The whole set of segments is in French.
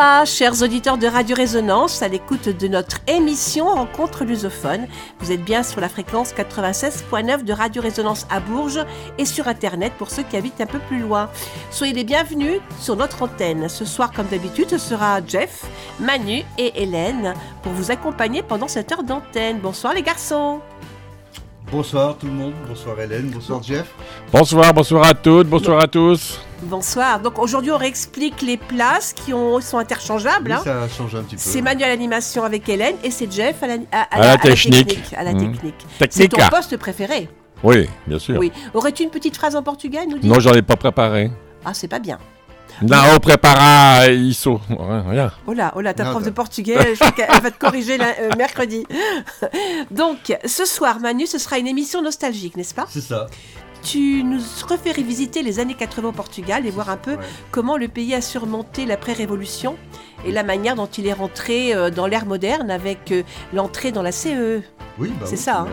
Hola, chers auditeurs de Radio Résonance, à l'écoute de notre émission Rencontre lusophone. Vous êtes bien sur la fréquence 96.9 de Radio Résonance à Bourges et sur Internet pour ceux qui habitent un peu plus loin. Soyez les bienvenus sur notre antenne. Ce soir, comme d'habitude, ce sera Jeff, Manu et Hélène pour vous accompagner pendant cette heure d'antenne. Bonsoir les garçons. Bonsoir tout le monde, bonsoir Hélène, bonsoir Jeff. Bonsoir, bonsoir à toutes, bonsoir à tous. Bonsoir. Donc aujourd'hui, on réexplique les places qui ont, sont interchangeables. Oui, hein. ça a changé un petit peu. C'est Manu à l'animation avec Hélène et c'est Jeff à la, à- à À la technique. À la Mhm. technique. C'est ton poste préféré. Oui, bien sûr. Oui. Aurais-tu une petite phrase en portugais nous dire Non, j'en ai pas préparé. Ah, c'est pas bien. Non, prépara isso. Rien. Oh là, oh là, ta Non, prof de portugais, je crois qu'elle va te corriger la- euh, mercredi. Donc, ce soir, Manu, ce sera une émission nostalgique, n'est-ce pas? C'est ça. Tu nous refais revisiter les années 80 au Portugal et voir un peu Ouais. comment le pays a surmonté l'après-révolution et la manière dont il est rentré euh, dans l'ère moderne avec euh, l'entrée dans la CE, Oui, bah C'est oui, ça, hein.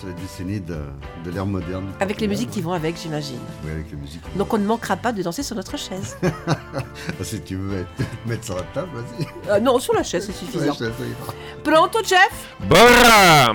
C'est la, décennie de, de l'ère moderne. avec les musiques qui vont avec, j'imagine. Oui, avec les musiques. Donc on ne manquera pas de danser sur notre chaise. Ah, si tu veux mettre, sur la table, vas-y. Euh, non, sur la chaise, c'est suffisant. Pronto, Jeff Bora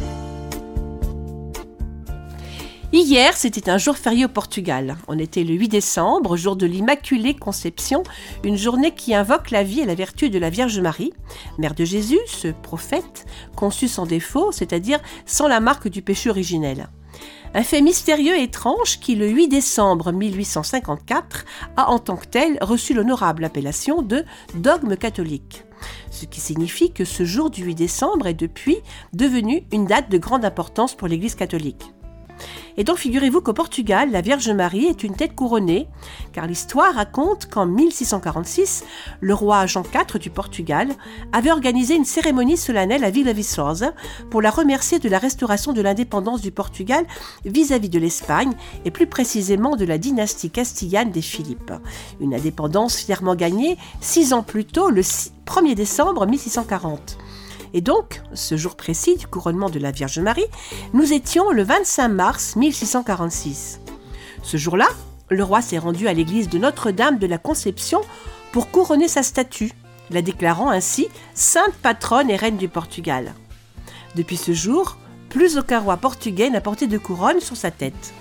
Hier, c'était un jour férié au Portugal. On était le 8 décembre, jour de l'Immaculée Conception, une journée qui invoque la vie et la vertu de la Vierge Marie, mère de Jésus, ce prophète, conçu sans défaut, c'est-à-dire sans la marque du péché originel. Un fait mystérieux et étrange qui, le 8 décembre 1854, a en tant que tel reçu l'honorable appellation de dogme catholique. Ce qui signifie que ce jour du 8 décembre est depuis devenu une date de grande importance pour l'Église catholique. Et donc figurez-vous qu'au Portugal, la Vierge Marie est une tête couronnée, car l'histoire raconte qu'en 1646, le roi Jean IV du Portugal avait organisé une cérémonie solennelle à Vila Viçosa pour la remercier de la restauration de l'indépendance du Portugal vis-à-vis de l'Espagne et plus précisément de la dynastie castillane des Philippes. Une indépendance fièrement gagnée six ans plus tôt, le 6 1er décembre 1640. Et donc, ce jour précis du couronnement de la Vierge Marie, nous étions le 25 mars 1646. Ce jour-là, le roi s'est rendu à l'église de Notre-Dame de la Conception pour couronner sa statue, la déclarant ainsi sainte patronne et reine du Portugal. Depuis ce jour, plus aucun roi portugais n'a porté de couronne sur sa tête.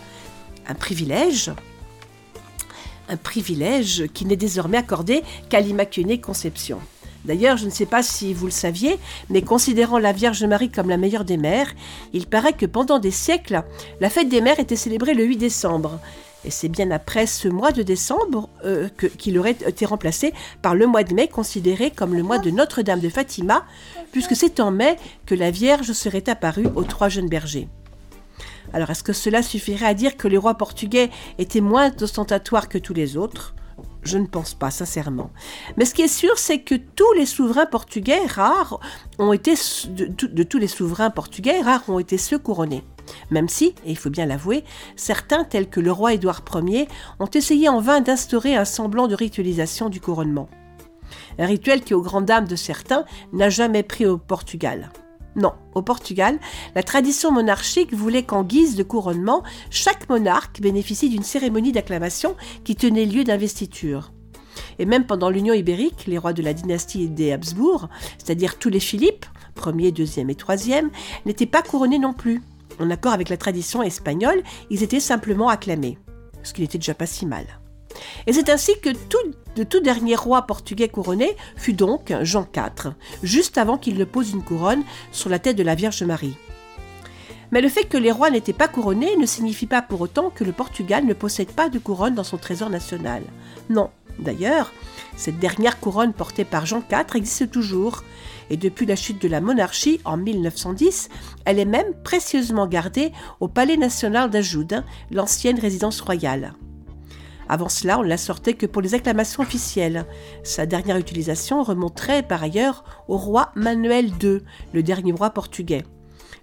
Un privilège un privilège qui n'est désormais accordé qu'à l'Immaculée Conception. D'ailleurs, je ne sais pas si vous le saviez, mais considérant la Vierge Marie comme la meilleure des mères, il paraît que pendant des siècles, la fête des mères était célébrée le 8 décembre. Et c'est bien après ce mois de décembre euh, qu'il aurait été remplacé par le mois de mai, considéré comme le mois de Notre-Dame de Fatima, puisque c'est en mai que la Vierge serait apparue aux trois jeunes bergers. Alors, est-ce que cela suffirait à dire que les rois portugais étaient moins ostentatoires que tous les autres? Je ne pense pas, sincèrement. Mais ce qui est sûr, c'est que tous les souverains portugais rares ont été, de, tous les souverains portugais, rares ont été ceux couronnés. Même si, et il faut bien l'avouer, certains, tels que le roi Édouard Ier, ont essayé en vain d'instaurer un semblant de ritualisation du couronnement. Un rituel qui, aux grandes dames de certains, n'a jamais pris au Portugal. Non, au Portugal, la tradition monarchique voulait qu'en guise de couronnement, chaque monarque bénéficie d'une cérémonie d'acclamation qui tenait lieu d'investiture. Et même pendant l'Union ibérique, les rois de la dynastie des Habsbourg, c'est-à-dire tous les Philippes, premier, deuxième et troisième, n'étaient pas couronnés non plus. En accord avec la tradition espagnole, ils étaient simplement acclamés, ce qui n'était déjà pas si mal. Et c'est ainsi que le tout dernier roi portugais couronné fut donc Jean IV, juste avant qu'il ne pose une couronne sur la tête de la Vierge Marie. Mais le fait que les rois n'étaient pas couronnés ne signifie pas pour autant que le Portugal ne possède pas de couronne dans son trésor national. Non, d'ailleurs, cette dernière couronne portée par Jean IV existe toujours, et depuis la chute de la monarchie en 1910, elle est même précieusement gardée au Palais national d'Ajoud, l'ancienne résidence royale. Avant cela, on ne la sortait que pour les acclamations officielles. Sa dernière utilisation remonterait par ailleurs au roi Manuel II, le dernier roi portugais.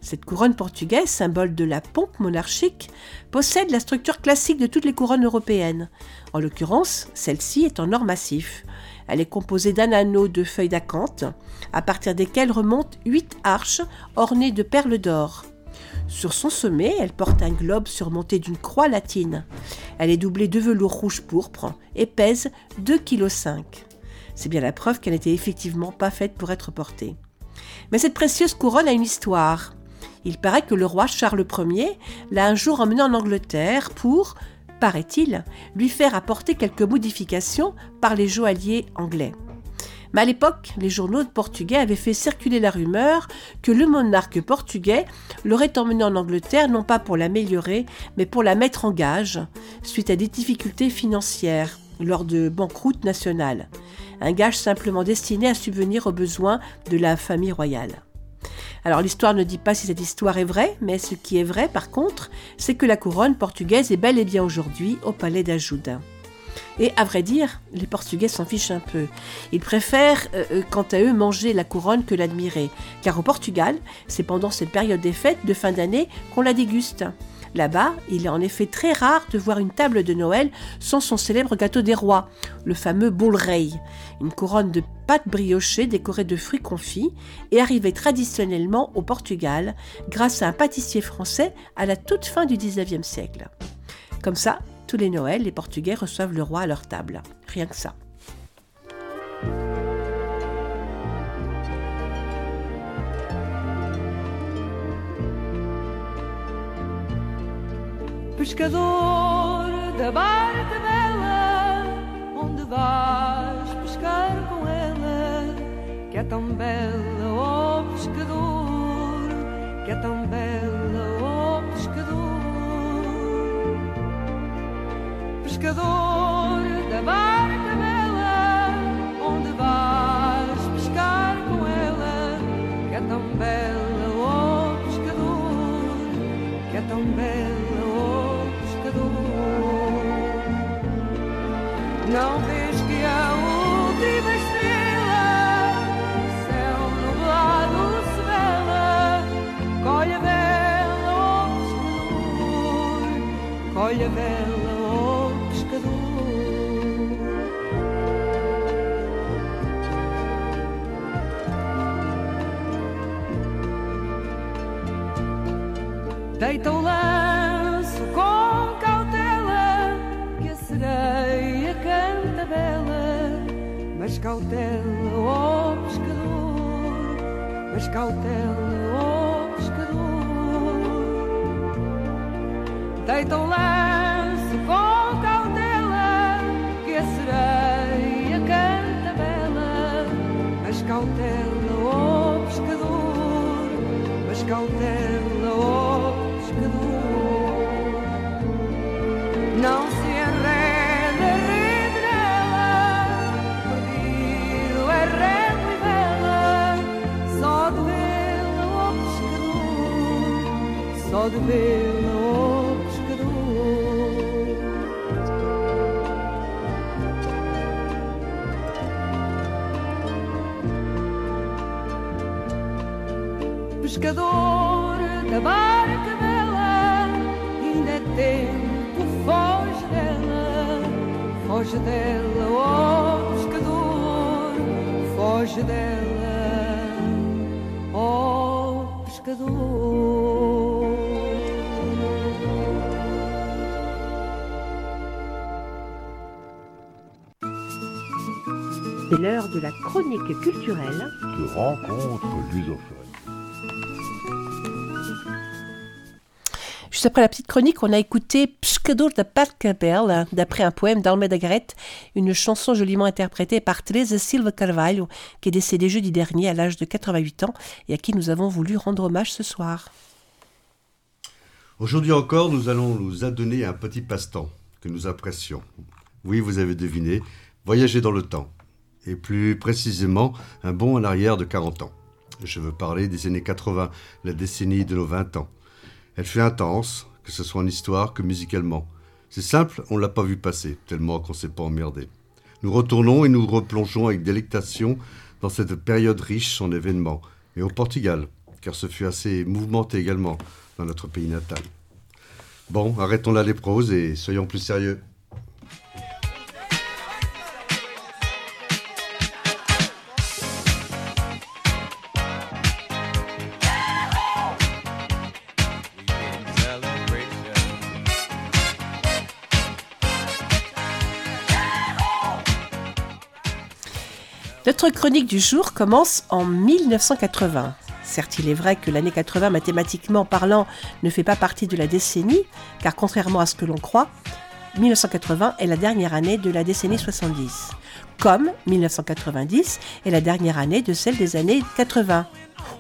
Cette couronne portugaise, symbole de la pompe monarchique, possède la structure classique de toutes les couronnes européennes. En l'occurrence, celle-ci est en or massif. Elle est composée d'un anneau de feuilles d'acanthe, à partir desquelles remontent huit arches ornées de perles d'or. Sur son sommet, elle porte un globe surmonté d'une croix latine. Elle est doublée de velours rouge pourpre et pèse 2,5 kg. C'est bien la preuve qu'elle n'était effectivement pas faite pour être portée. Mais cette précieuse couronne a une histoire. Il paraît que le roi Charles Ier l'a un jour emmené en Angleterre pour, paraît-il, lui faire apporter quelques modifications par les joailliers anglais. Mais à l'époque, les journaux portugais avaient fait circuler la rumeur que le monarque portugais l'aurait emmené en Angleterre non pas pour l'améliorer, mais pour la mettre en gage, suite à des difficultés financières lors de banqueroute nationale. Un gage simplement destiné à subvenir aux besoins de la famille royale. Alors l'histoire ne dit pas si cette histoire est vraie, mais ce qui est vrai par contre, c'est que la couronne portugaise est bel et bien aujourd'hui au palais d'Ajuda. Et à vrai dire, les Portugais s'en fichent un peu. Ils préfèrent, euh, euh, quant à eux, manger la couronne que l'admirer. Car au Portugal, c'est pendant cette période des fêtes de fin d'année qu'on la déguste. Là-bas, il est en effet très rare de voir une table de Noël sans son célèbre gâteau des rois, le fameux rei, une couronne de pâte briochée décorée de fruits confits et arrivée traditionnellement au Portugal grâce à un pâtissier français à la toute fin du 19e siècle. Comme ça, tous les Noëls, les Portugais reçoivent le roi à leur table. Rien que ça. Pescador da barca bela, onde vais pescar com ela? Que é tão bela, oh pescador, que é tão bela, pescador da barca C'est l'heure de la chronique culturelle de rencontre lusophone. Juste après la petite chronique, on a écouté Pescador de Parcabel, d'après un poème d'Almeida Garrett, une chanson joliment interprétée par Teresa Silva Carvalho, qui est décédée jeudi dernier à l'âge de 88 ans et à qui nous avons voulu rendre hommage ce soir. Aujourd'hui encore, nous allons nous adonner à un petit passe-temps que nous apprécions. Oui, vous avez deviné, voyager dans le temps. Et plus précisément, un bond en arrière de 40 ans. Je veux parler des années 80, la décennie de nos 20 ans. Elle fut intense, que ce soit en histoire que musicalement. C'est simple, on l'a pas vu passer, tellement qu'on s'est pas emmerdé. Nous retournons et nous replongeons avec délectation dans cette période riche en événements, mais au Portugal, car ce fut assez mouvementé également dans notre pays natal. Bon, arrêtons la léprose et soyons plus sérieux. Notre chronique du jour commence en 1980. Certes, il est vrai que l'année 80, mathématiquement parlant, ne fait pas partie de la décennie, car contrairement à ce que l'on croit, 1980 est la dernière année de la décennie 70, comme 1990 est la dernière année de celle des années 80.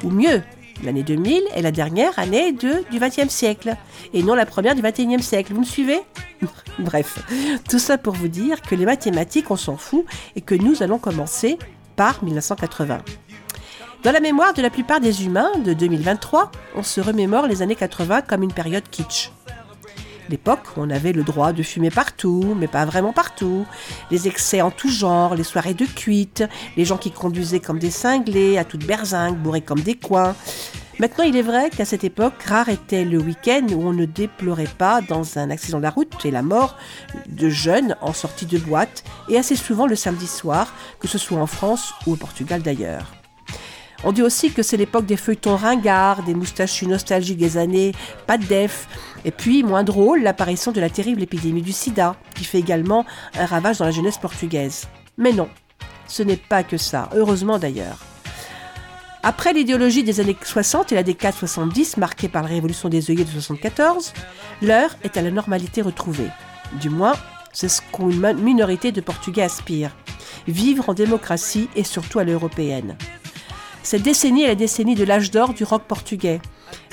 Ou mieux, l'année 2000 est la dernière année de, du 20e siècle, et non la première du 21e siècle. Vous me suivez? Bref, tout ça pour vous dire que les mathématiques, on s'en fout, et que nous allons commencer par 1980. Dans la mémoire de la plupart des humains de 2023, on se remémore les années 80 comme une période kitsch. L'époque où on avait le droit de fumer partout, mais pas vraiment partout, les excès en tout genre, les soirées de cuite, les gens qui conduisaient comme des cinglés, à toute berzingue, bourrés comme des coins. Maintenant, il est vrai qu'à cette époque, rare était le week-end où on ne déplorait pas dans un accident de la route et la mort de jeunes en sortie de boîte, et assez souvent le samedi soir, que ce soit en France ou au Portugal d'ailleurs. On dit aussi que c'est l'époque des feuilletons ringards, des moustachus nostalgiques des années pas de def, et puis, moins drôle, l'apparition de la terrible épidémie du sida, qui fait également un ravage dans la jeunesse portugaise. Mais non, ce n'est pas que ça, heureusement d'ailleurs. Après l'idéologie des années 60 et la décade 70 marquée par la révolution des œillets de 74, l'heure est à la normalité retrouvée. Du moins, c'est ce qu'une minorité de Portugais aspire. Vivre en démocratie et surtout à l'européenne. Cette décennie est la décennie de l'âge d'or du rock portugais.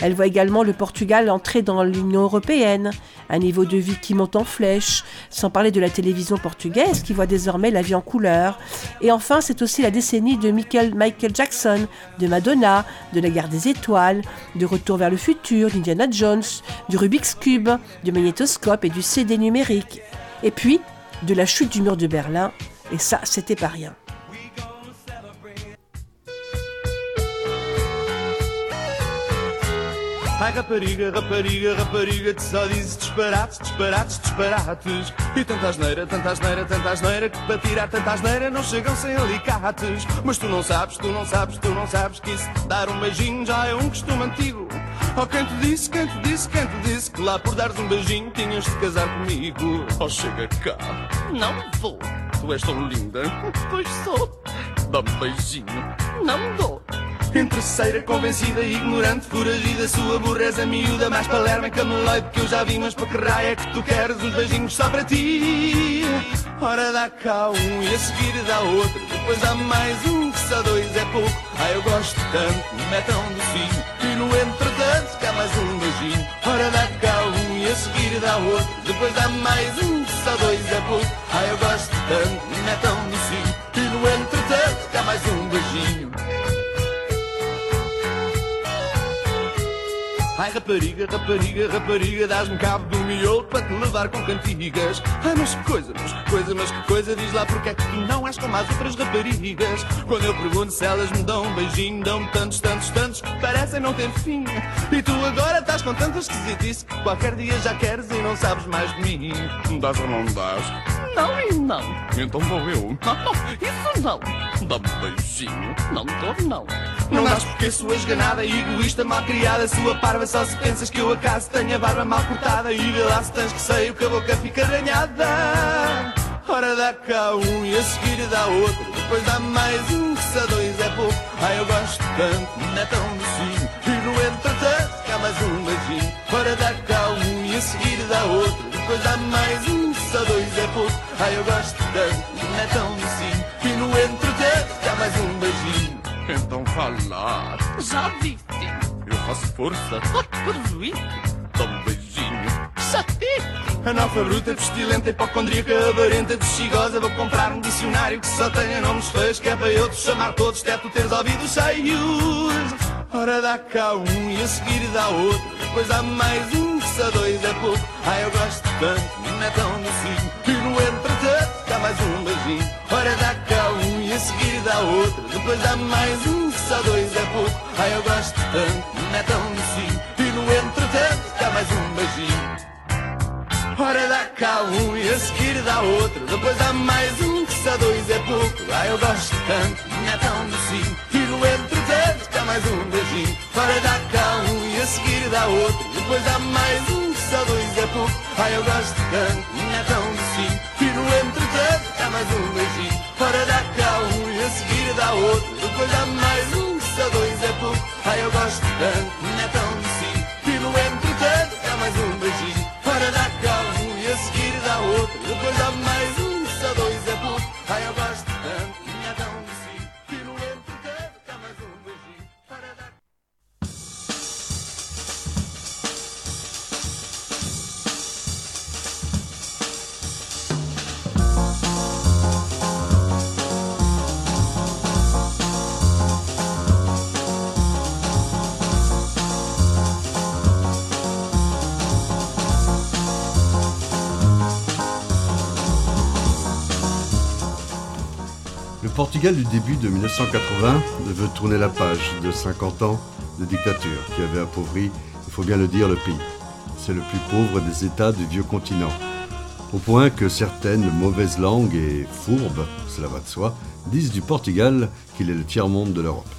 Elle voit également le Portugal entrer dans l'Union européenne, un niveau de vie qui monte en flèche, sans parler de la télévision portugaise qui voit désormais la vie en couleur. Et enfin, c'est aussi la décennie de Michael, Jackson, de Madonna, de la guerre des étoiles, de Retour vers le futur, d'Indiana Jones, du Rubik's Cube, du magnétoscope et du CD numérique. Et puis, de la chute du mur de Berlin, et ça, c'était pas rien. Ai rapariga, rapariga, rapariga, que só dizes disparates, disparates, disparates. E tanta asneira, tanta asneira, tanta asneira, que para tirar tanta asneira não chegam sem alicates. Mas tu não sabes, tu não sabes, tu não sabes que isso dar um beijinho já é um costume antigo. Oh, quem te disse, quem te disse, quem te disse que lá por dares um beijinho tinhas de casar comigo? Oh, chega cá. Não vou. Tu és tão linda. Pois sou. Dá-me um beijinho. Não dou. Interesseira, convencida, ignorante, foragida Sua burreza miúda, mais palerma que a meleide Que eu já vi, mas para que raio é que tu queres Uns beijinhos só para ti? Ora dá cá um e a seguir dá outro Depois dá mais um, que só dois é pouco. Ah, eu gosto tanto, me é tão docinho E no entretanto cá mais um beijinho. Ora dá cá um e a seguir dá outro Depois dá mais um, que só dois é pouco. Ah, eu gosto tanto, me é tão docinho E no entretanto cá mais um beijinho Ai rapariga, rapariga, rapariga, dás-me cabo do miolo para te levar com cantigas. Ai, mas que coisa, mas que coisa, mas que coisa, diz lá porque é que tu não és como as outras raparigas. Quando eu pergunto se elas me dão um beijinho, dão-me tantos, tantos, tantos que parecem não ter fim. E tu agora estás com tanta esquisitice que qualquer dia já queres e não sabes mais de mim. Dás ou não dás? Não e não. Então vou eu. Não, isso não. Dá-me beijinho. Não dou, não. Não dás porque sou esganada, egoísta, mal criada, sua parva só se pensas que eu acaso tenho a barba mal cortada e vê lá se tens que sei que a boca fica arranhada. Ora dá cá um e a seguir dá outro, depois dá mais um, que só dois é pouco. Ai eu gosto tanto, não é tão docinho, e no entretanto cá mais um beijinho. Ora dá cá um e a seguir dá outro, depois dá mais um, que só dois é pouco. Ai eu gosto tanto, não é tão docinho, e no entretanto cá mais um beijinho. Então falar. Já viste? Faço força. Perfeito. Dá um beijinho. Chatice. Analfabrota, pestilenta, hipocondríaca, avarenta, bexigosa. Vou comprar um dicionário que só tenha nomes feios, que é para eu te chamar todos, até tu teres ouvidos cheios. Ora dá cá um e a seguir dá outro. Depois dá mais um, só dois é pouco. Ai, eu gosto tanto, não é tão docinho. E no entretanto, dá mais um beijinho. Ora dá cá um e a seguir dá outro. Depois dá mais um, só dois é pouco. Ai, eu gosto tanto, não é assim. E no entretanto, cá mais um beijinho. Ora dá cá um e a seguir dá outro Depois dá mais um que só dois é pouco Ah, eu gosto tanto, não é tão docinho E no entretanto cá mais um beijinho Ora dá cá um e a seguir dá outro Depois dá mais um que só dois é pouco Ah, eu gosto tanto, não é tão docinho E no entretanto cá mais um beijinho. Ora dá cá um e a seguir dá outro. Depois dá mais um só dois é pouco. Ah, eu gosto tanto, não é tão docinho. No entretanto cá mais um beijinho. Ora dá cá um e a seguir dá outro. Depois dá mais um, só dois é pouco. Ai, eu gosto Portugal du début de 1980 veut tourner la page de 50 ans de dictature qui avait appauvri, il faut bien le dire, le pays. C'est le plus pauvre des États du vieux continent. Au point que certaines mauvaises langues et fourbes, cela va de soi, disent du Portugal qu'il est le tiers-monde de l'Europe.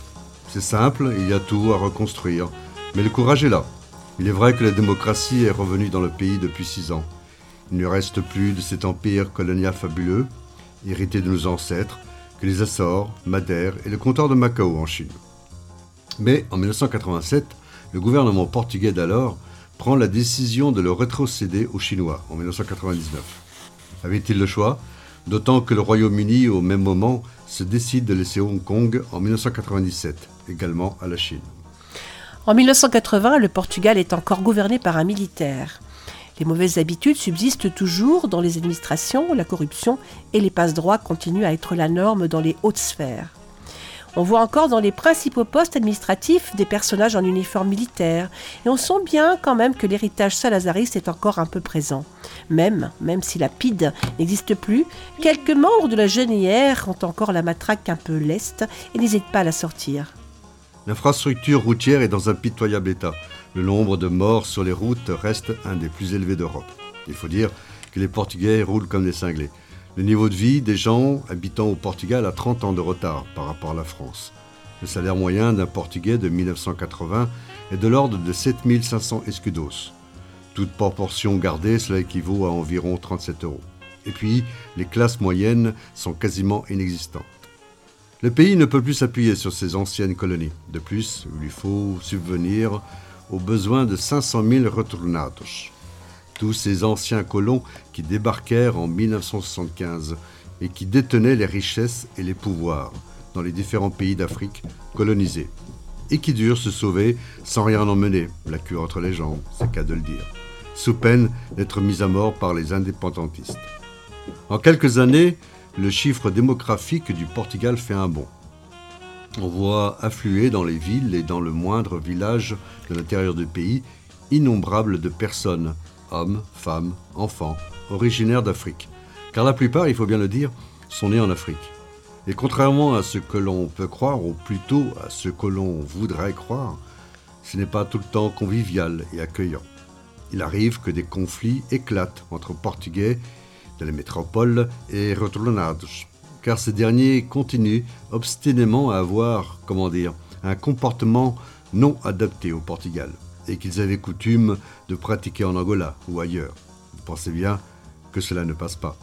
C'est simple, il y a tout à reconstruire, mais le courage est là. Il est vrai que la démocratie est revenue dans le pays depuis six ans. Il ne reste plus de cet empire colonial fabuleux, hérité de nos ancêtres, que les Açores, Madère et le comptoir de Macao en Chine. Mais en 1987, le gouvernement portugais d'alors prend la décision de le rétrocéder aux Chinois en 1999. Avait-il le choix? D'autant que le Royaume-Uni, au même moment, se décide de laisser Hong Kong en 1997, également à la Chine. En 1980, le Portugal est encore gouverné par un militaire. Les mauvaises habitudes subsistent toujours dans les administrations, la corruption et les passe-droits continuent à être la norme dans les hautes sphères. On voit encore dans les principaux postes administratifs des personnages en uniforme militaire, et on sent bien quand même que l'héritage salazariste est encore un peu présent. Même, même si la PIDE n'existe plus, quelques membres de la GNR ont encore la matraque un peu leste et n'hésitent pas à la sortir. L'infrastructure routière est dans un pitoyable état. Le nombre de morts sur les routes reste un des plus élevés d'Europe. Il faut dire que les Portugais roulent comme des cinglés. Le niveau de vie des gens habitant au Portugal a 30 ans de retard par rapport à la France. Le salaire moyen d'un Portugais de 1980 est de l'ordre de 7500 escudos. Toute proportion gardée, cela équivaut à environ 37 euros. Et puis, les classes moyennes sont quasiment inexistantes. Le pays ne peut plus s'appuyer sur ses anciennes colonies. De plus, il lui faut subvenir aux besoins de 500 000 retournados. Tous ces anciens colons qui débarquèrent en 1975 et qui détenaient les richesses et les pouvoirs dans les différents pays d'Afrique colonisés. Et qui durent se sauver sans rien emmener, la queue entre les jambes, c'est qu'à de le dire, sous peine d'être mis à mort par les indépendantistes. En quelques années, le chiffre démographique du Portugal fait un bond. On voit affluer dans les villes et dans le moindre village de l'intérieur du pays innombrables de personnes, hommes, femmes, enfants, originaires d'Afrique. Car la plupart, il faut bien le dire, sont nés en Afrique. Et contrairement à ce que l'on peut croire, ou plutôt à ce que l'on voudrait croire, ce n'est pas tout le temps convivial et accueillant. Il arrive que des conflits éclatent entre Portugais de la métropole et Retornados, car ces derniers continuent obstinément à avoir, comment dire, un comportement non adapté au Portugal, et qu'ils avaient coutume de pratiquer en Angola ou ailleurs. Vous pensez bien que cela ne passe pas.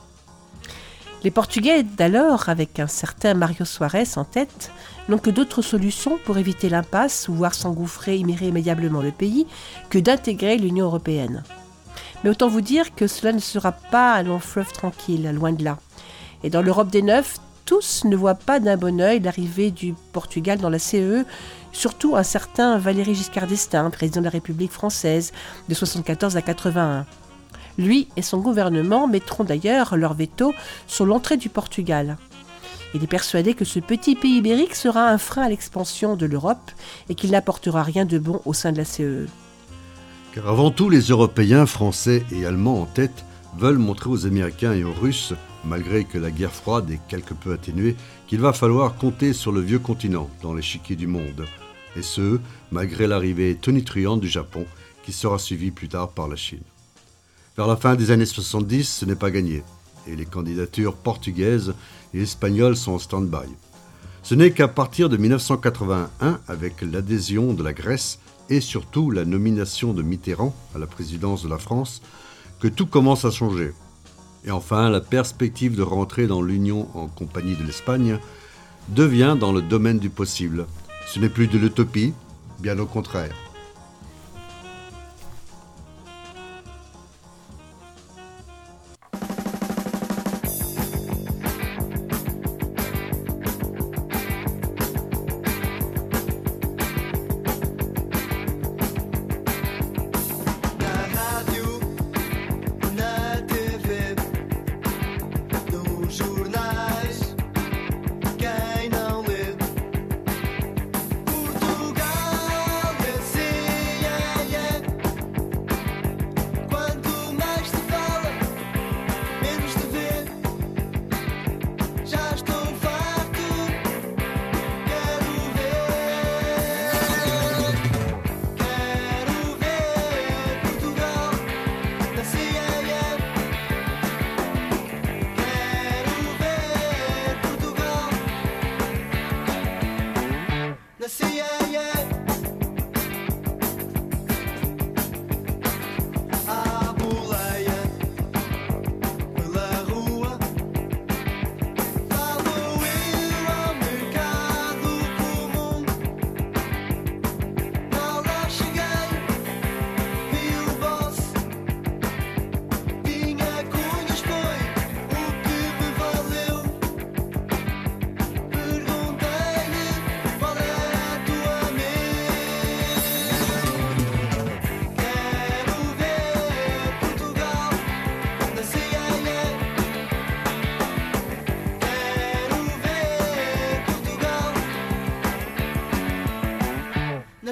Les Portugais d'alors, avec un certain Mario Soares en tête, n'ont que d'autres solutions pour éviter l'impasse ou voir s'engouffrer irrémédiablement le pays que d'intégrer l'Union européenne. Mais autant vous dire que cela ne sera pas un long fleuve tranquille, loin de là. Et dans l'Europe des Neufs, tous ne voient pas d'un bon œil l'arrivée du Portugal dans la CE, surtout un certain Valéry Giscard d'Estaing, président de la République française de 74 à 81. Lui et son gouvernement mettront d'ailleurs leur veto sur l'entrée du Portugal. Il est persuadé que ce petit pays ibérique sera un frein à l'expansion de l'Europe et qu'il n'apportera rien de bon au sein de la CE. Car avant tout, les Européens, Français et Allemands en tête, veulent montrer aux Américains et aux Russes malgré que la guerre froide est quelque peu atténuée, qu'il va falloir compter sur le vieux continent dans l'échiquier du monde. Et ce, malgré l'arrivée tonitruante du Japon, qui sera suivie plus tard par la Chine. Vers la fin des années 70, ce n'est pas gagné, et les candidatures portugaises et espagnoles sont en stand-by. Ce n'est qu'à partir de 1981, avec l'adhésion de la Grèce et surtout la nomination de Mitterrand à la présidence de la France, que tout commence à changer. Et enfin, la perspective de rentrer dans l'Union en compagnie de l'Espagne devient dans le domaine du possible. Ce n'est plus de l'utopie, bien au contraire.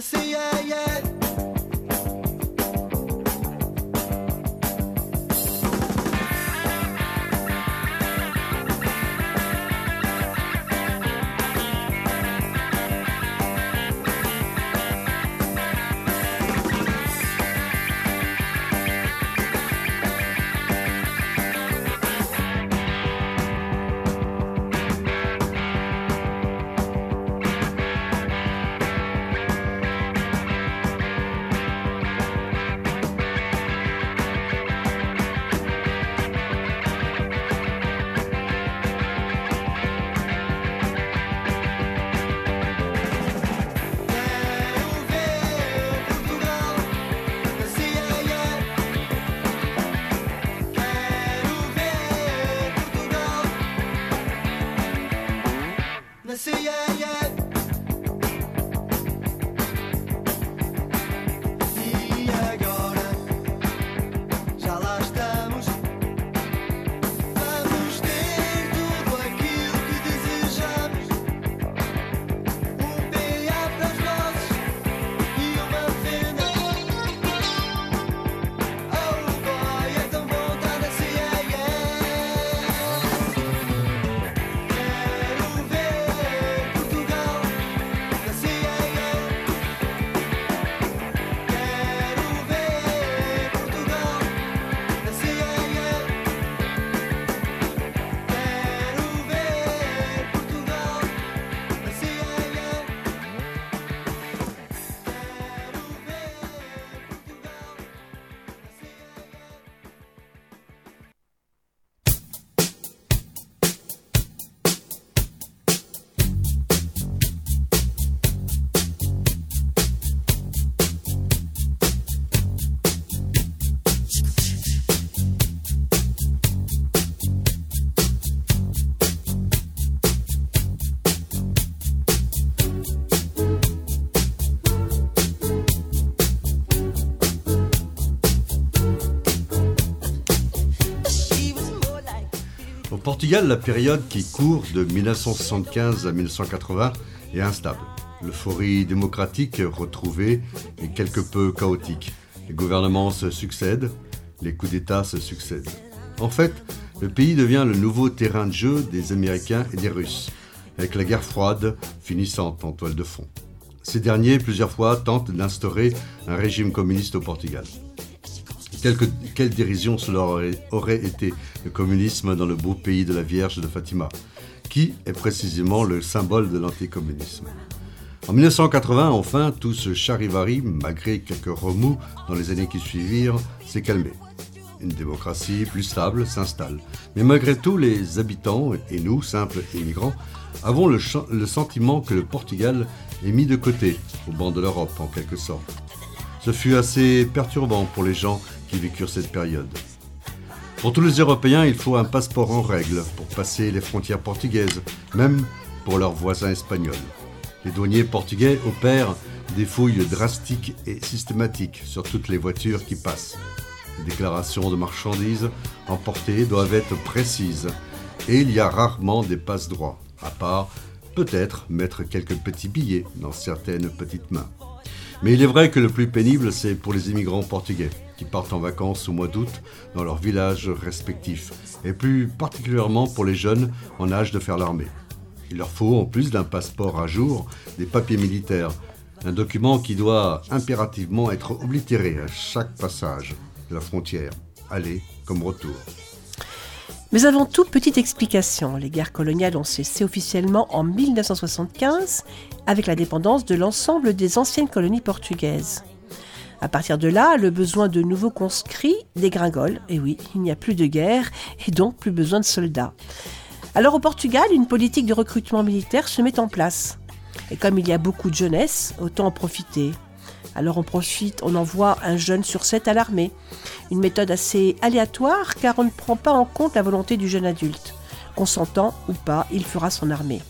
Na CNN. Portugal, la période qui court de 1975 à 1980 est instable. L'euphorie démocratique retrouvée est quelque peu chaotique. Les gouvernements se succèdent, les coups d'État se succèdent. En fait, le pays devient le nouveau terrain de jeu des Américains et des Russes, avec la guerre froide finissante en toile de fond. Ces derniers, plusieurs fois, tentent d'instaurer un régime communiste au Portugal. Quelle dérision cela aurait, été, le communisme dans le beau pays de la Vierge de Fatima, qui est précisément le symbole de l'anticommunisme? En 1980, enfin, tout ce charivari, malgré quelques remous dans les années qui suivirent, s'est calmé. Une démocratie plus stable s'installe. Mais malgré tout, les habitants, et nous, simples immigrants, avons le, le sentiment que le Portugal est mis de côté, au banc de l'Europe en quelque sorte. Ce fut assez perturbant pour les gens qui vécurent cette période. Pour tous les Européens, il faut un passeport en règle pour passer les frontières portugaises, même pour leurs voisins espagnols. Les douaniers portugais opèrent des fouilles drastiques et systématiques sur toutes les voitures qui passent. Les déclarations de marchandises emportées doivent être précises et il y a rarement des passe-droits, à part peut-être mettre quelques petits billets dans certaines petites mains. Mais il est vrai que le plus pénible, c'est pour les immigrants portugais qui partent en vacances au mois d'août dans leurs villages respectifs, et plus particulièrement pour les jeunes en âge de faire l'armée. Il leur faut, en plus d'un passeport à jour, des papiers militaires, un document qui doit impérativement être oblitéré à chaque passage de la frontière, aller comme retour. Mais avant tout, petite explication. Les guerres coloniales ont cessé officiellement en 1975 avec la dépendance de l'ensemble des anciennes colonies portugaises. À partir de là, le besoin de nouveaux conscrits dégringole. Et oui, il n'y a plus de guerre et donc plus besoin de soldats. Alors au Portugal, une politique de recrutement militaire se met en place. Et comme il y a beaucoup de jeunesse, autant en profiter. Alors on profite, on envoie un jeune sur sept à l'armée. Une méthode assez aléatoire car on ne prend pas en compte la volonté du jeune adulte. Consentant ou pas, il fera son armée.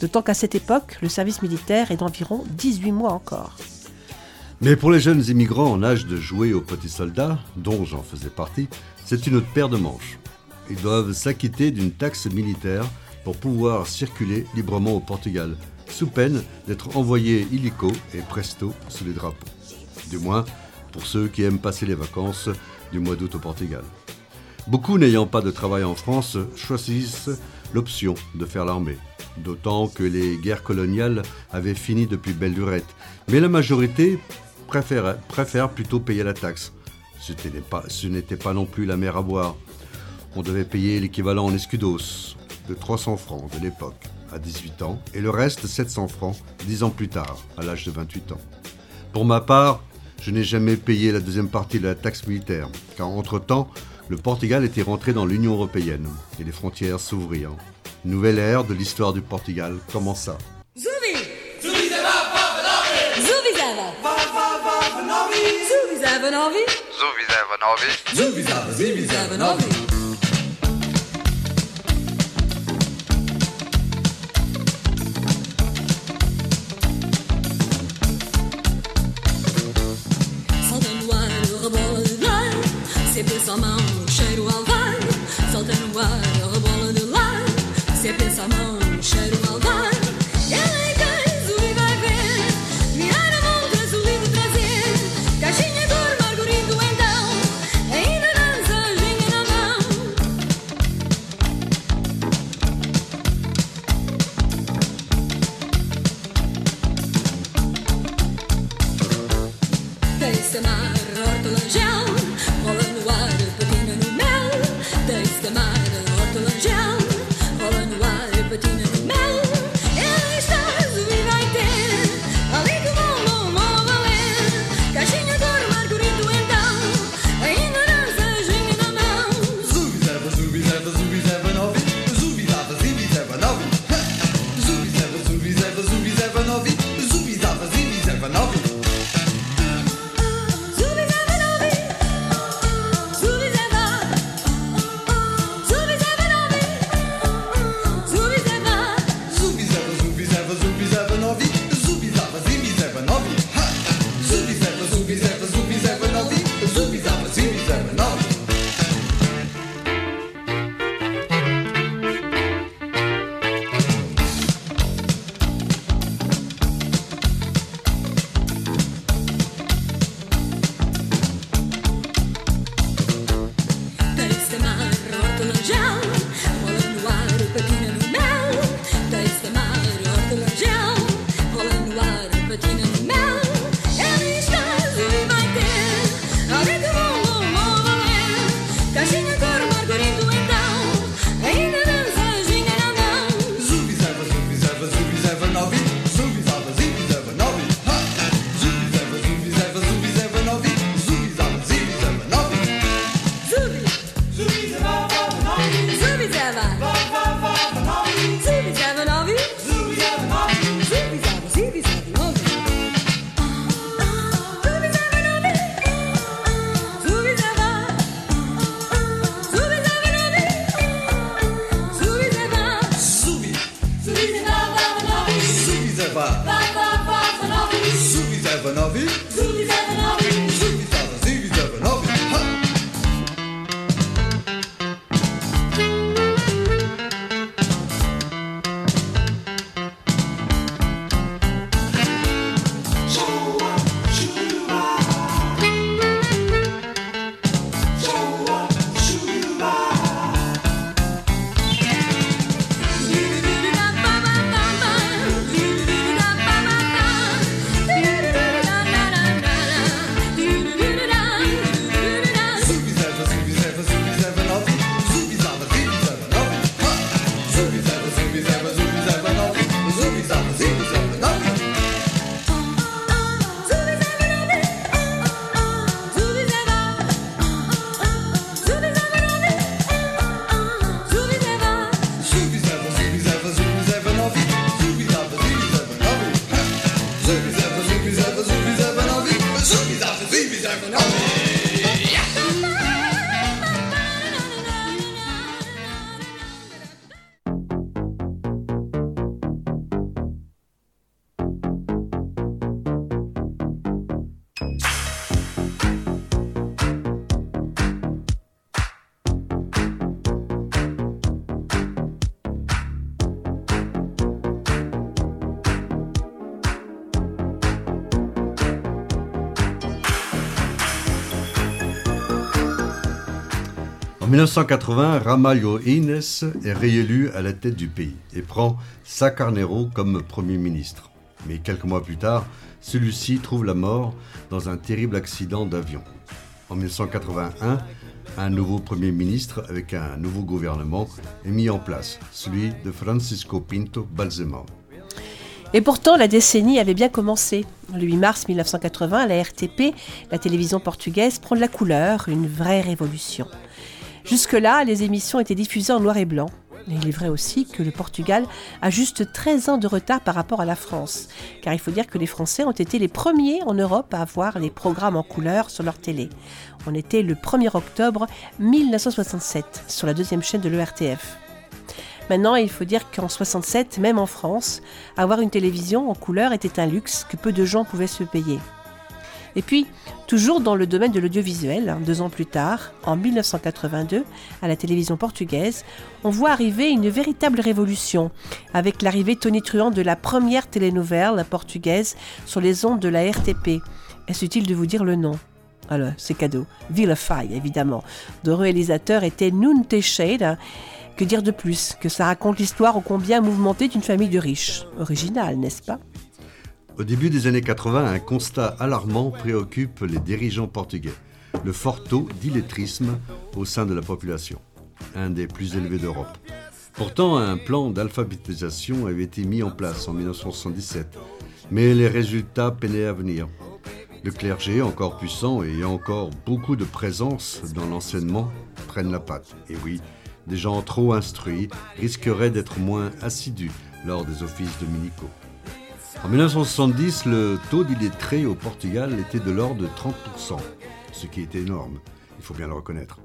D'autant qu'à cette époque, le service militaire est d'environ 18 mois encore. Mais pour les jeunes immigrants en âge de jouer aux petits soldats, dont j'en faisais partie, c'est une autre paire de manches. Ils doivent s'acquitter d'une taxe militaire pour pouvoir circuler librement au Portugal, sous peine d'être envoyés illico et presto sous les drapeaux. Du moins, pour ceux qui aiment passer les vacances du mois d'août au Portugal. Beaucoup n'ayant pas de travail en France choisissent l'option de faire l'armée, d'autant que les guerres coloniales avaient fini depuis belle lurette. Mais la majorité préfère, plutôt payer la taxe. Ce n'était pas non plus la mer à boire. On devait payer l'équivalent en escudos de 300 francs de l'époque à 18 ans et le reste 700 francs 10 ans plus tard à l'âge de 28 ans. Pour ma part, je n'ai jamais payé la deuxième partie de la taxe militaire, car entre-temps, le Portugal était rentré dans l'Union européenne et les frontières s'ouvrirent. Une nouvelle ère de l'histoire du Portugal commença. Zubi! I'm. 1980, Ramalho Ines est réélu à la tête du pays et prend Sá Carneiro comme Premier ministre. Mais quelques mois plus tard, celui-ci trouve la mort dans un terrible accident d'avion. En 1981, un nouveau Premier ministre avec un nouveau gouvernement est mis en place, celui de Francisco Pinto Balsemão. Et pourtant, la décennie avait bien commencé. Le 8 mars 1980, la RTP, la télévision portugaise, prend de la couleur, une vraie révolution. Jusque-là, les émissions étaient diffusées en noir et blanc. Mais il est vrai aussi que le Portugal a juste 13 ans de retard par rapport à la France, car il faut dire que les Français ont été les premiers en Europe à avoir les programmes en couleur sur leur télé. On était le 1er octobre 1967 sur la deuxième chaîne de l'ERTF. Maintenant, il faut dire qu'en 67, même en France, avoir une télévision en couleur était un luxe que peu de gens pouvaient se payer. Et puis, toujours dans le domaine de l'audiovisuel, deux ans plus tard, en 1982, à la télévision portugaise, on voit arriver une véritable révolution, avec l'arrivée tonitruante de la première télénouvelle portugaise sur les ondes de la RTP. Est-ce utile de vous dire le nom? Alors, c'est cadeau. Villa Faille, évidemment. Le réalisateur était Nuno Teixeira. Que dire de plus? Que ça raconte l'histoire ô combien mouvementée d'une famille de riches? Original, n'est-ce pas? Au début des années 80, un constat alarmant préoccupe les dirigeants portugais. Le fort taux d'illettrisme au sein de la population, un des plus élevés d'Europe. Pourtant, un plan d'alphabétisation avait été mis en place en 1977, mais les résultats peinaient à venir. Le clergé, encore puissant et encore beaucoup de présence dans l'enseignement, prennent la patte. Et oui, des gens trop instruits risqueraient d'être moins assidus lors des offices dominicaux. En 1970, le taux d'illettrés au Portugal était de l'ordre de 30%, ce qui est énorme, il faut bien le reconnaître.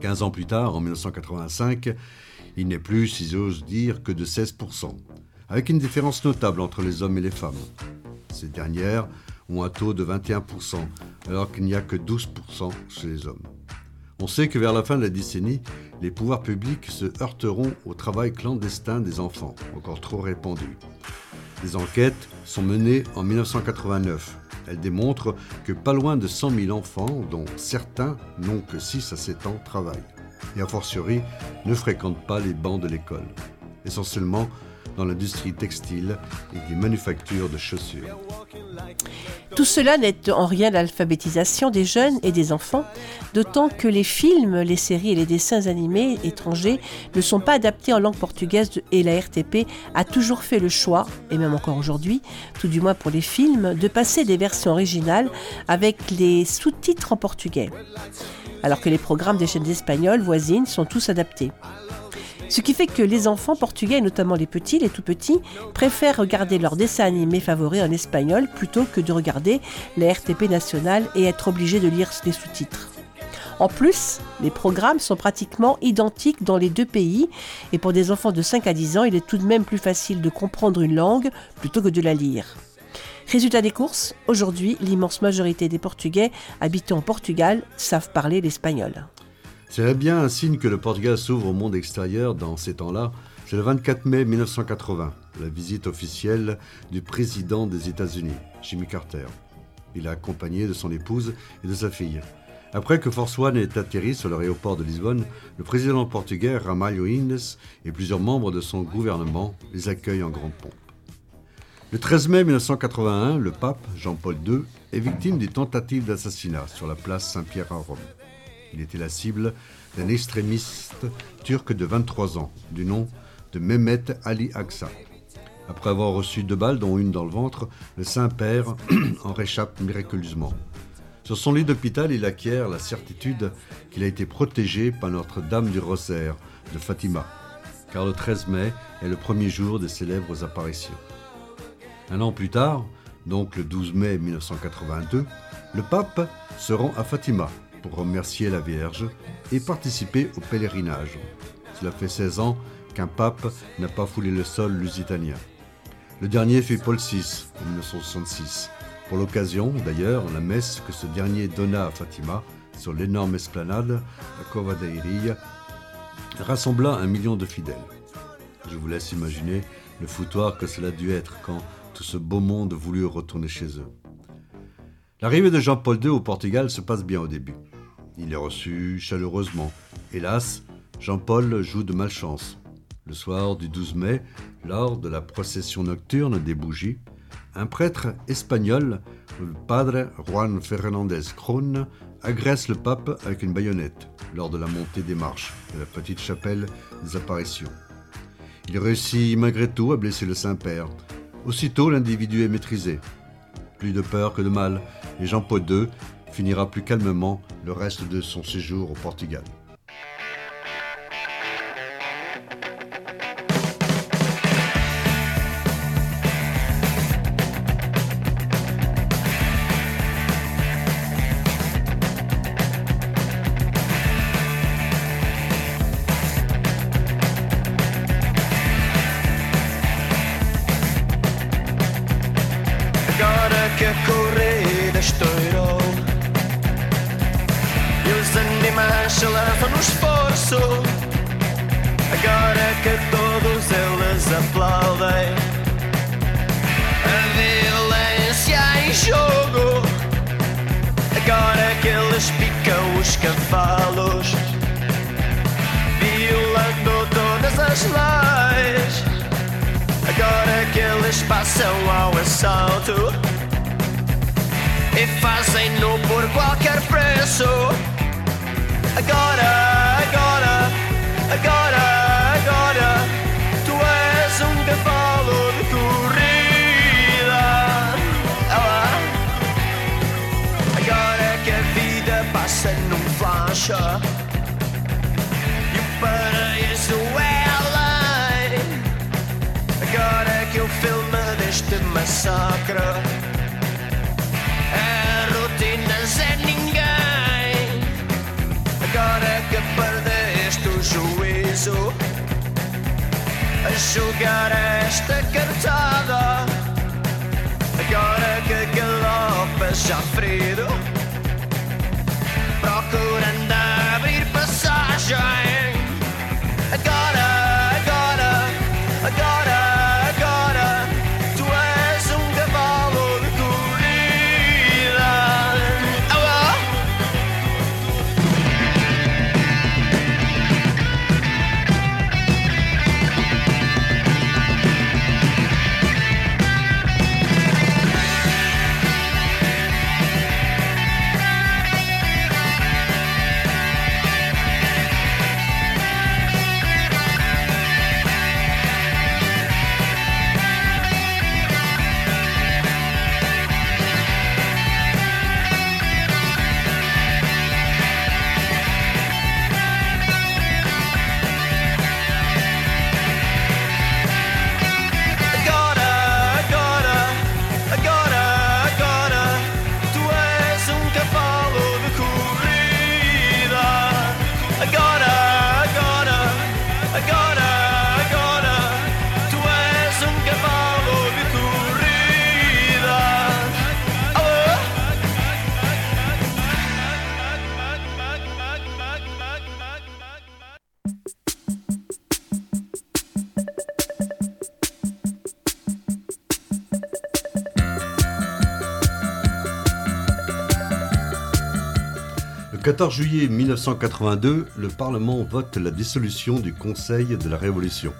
15 ans plus tard, en 1985, il n'est plus, si j'ose dire, que de 16%, avec une différence notable entre les hommes et les femmes. Ces dernières ont un taux de 21%, alors qu'il n'y a que 12% chez les hommes. On sait que vers la fin de la décennie, les pouvoirs publics se heurteront au travail clandestin des enfants, encore trop répandu. Des enquêtes sont menées en 1989. Elles démontrent que pas loin de 100 000 enfants, dont certains n'ont que 6 à 7 ans, travaillent. Et a fortiori, ne fréquentent pas les bancs de l'école. Essentiellement dans l'industrie textile et des manufactures de chaussures. Tout cela n'est en rien l'alphabétisation des jeunes et des enfants, d'autant que les films, les séries et les dessins animés étrangers ne sont pas adaptés en langue portugaise et la RTP a toujours fait le choix, et même encore aujourd'hui, tout du moins pour les films, de passer des versions originales avec les sous-titres en portugais, alors que les programmes des chaînes espagnoles voisines sont tous adaptés. Ce qui fait que les enfants portugais, notamment les petits, les tout petits, préfèrent regarder leurs dessins animés favoris en espagnol plutôt que de regarder la RTP nationale et être obligés de lire les sous-titres. En plus, les programmes sont pratiquement identiques dans les deux pays et pour des enfants de 5 à 10 ans, il est tout de même plus facile de comprendre une langue plutôt que de la lire. Résultat des courses, aujourd'hui, l'immense majorité des Portugais habitant au Portugal savent parler l'espagnol. C'est bien un signe que le Portugal s'ouvre au monde extérieur dans ces temps-là. C'est le 24 mai 1980, la visite officielle du président des États-Unis, Jimmy Carter. Il est accompagné de son épouse et de sa fille. Après que Force One ait atterri sur l'aéroport de Lisbonne, le président portugais Ramalho Indes et plusieurs membres de son gouvernement les accueillent en grande pompe. Le 13 mai 1981, le pape Jean-Paul II est victime d'une tentative d'assassinat sur la place Saint-Pierre à Rome. Il était la cible d'un extrémiste turc de 23 ans, du nom de Mehmet Ali Aksa. Après avoir reçu deux balles, dont une dans le ventre, le Saint-Père en réchappe miraculeusement. Sur son lit d'hôpital, il acquiert la certitude qu'il a été protégé par Notre-Dame du Rosaire de Fatima, car le 13 mai est le premier jour des célèbres apparitions. Un an plus tard, donc le 12 mai 1982, le pape se rend à Fatima pour remercier la Vierge et participer au pèlerinage. Cela fait 16 ans qu'un pape n'a pas foulé le sol lusitanien. Le dernier fut Paul VI en 1966. Pour l'occasion, d'ailleurs, la messe que ce dernier donna à Fatima sur l'énorme esplanade à Cova da Iria rassembla un million de fidèles. Je vous laisse imaginer le foutoir que cela dû être quand tout ce beau monde voulut retourner chez eux. L'arrivée de Jean-Paul II au Portugal se passe bien au début. Il est reçu chaleureusement, Hélas, Jean-Paul joue de malchance. Le soir du 12 mai, lors de la procession nocturne des bougies, un prêtre espagnol, le padre Juan Fernández Crone, agresse le pape avec une baïonnette lors de la montée des marches de la petite chapelle des apparitions. Il réussit malgré tout à blesser le Saint-Père. Aussitôt, l'individu est maîtrisé. Plus de peur que de mal, et Jean-Paul II finira plus calmement le reste de son séjour au Portugal. E Your butter is the. Agora que o filme deste massacre. é rotina é ninguém. Agora que perdeste o juízo. A jogar esta cartada. Agora que galopas já ferido. shine. I gotta, I gotta, I gotta. 14 juillet 1982, le Parlement vote la dissolution du Conseil de la Révolution.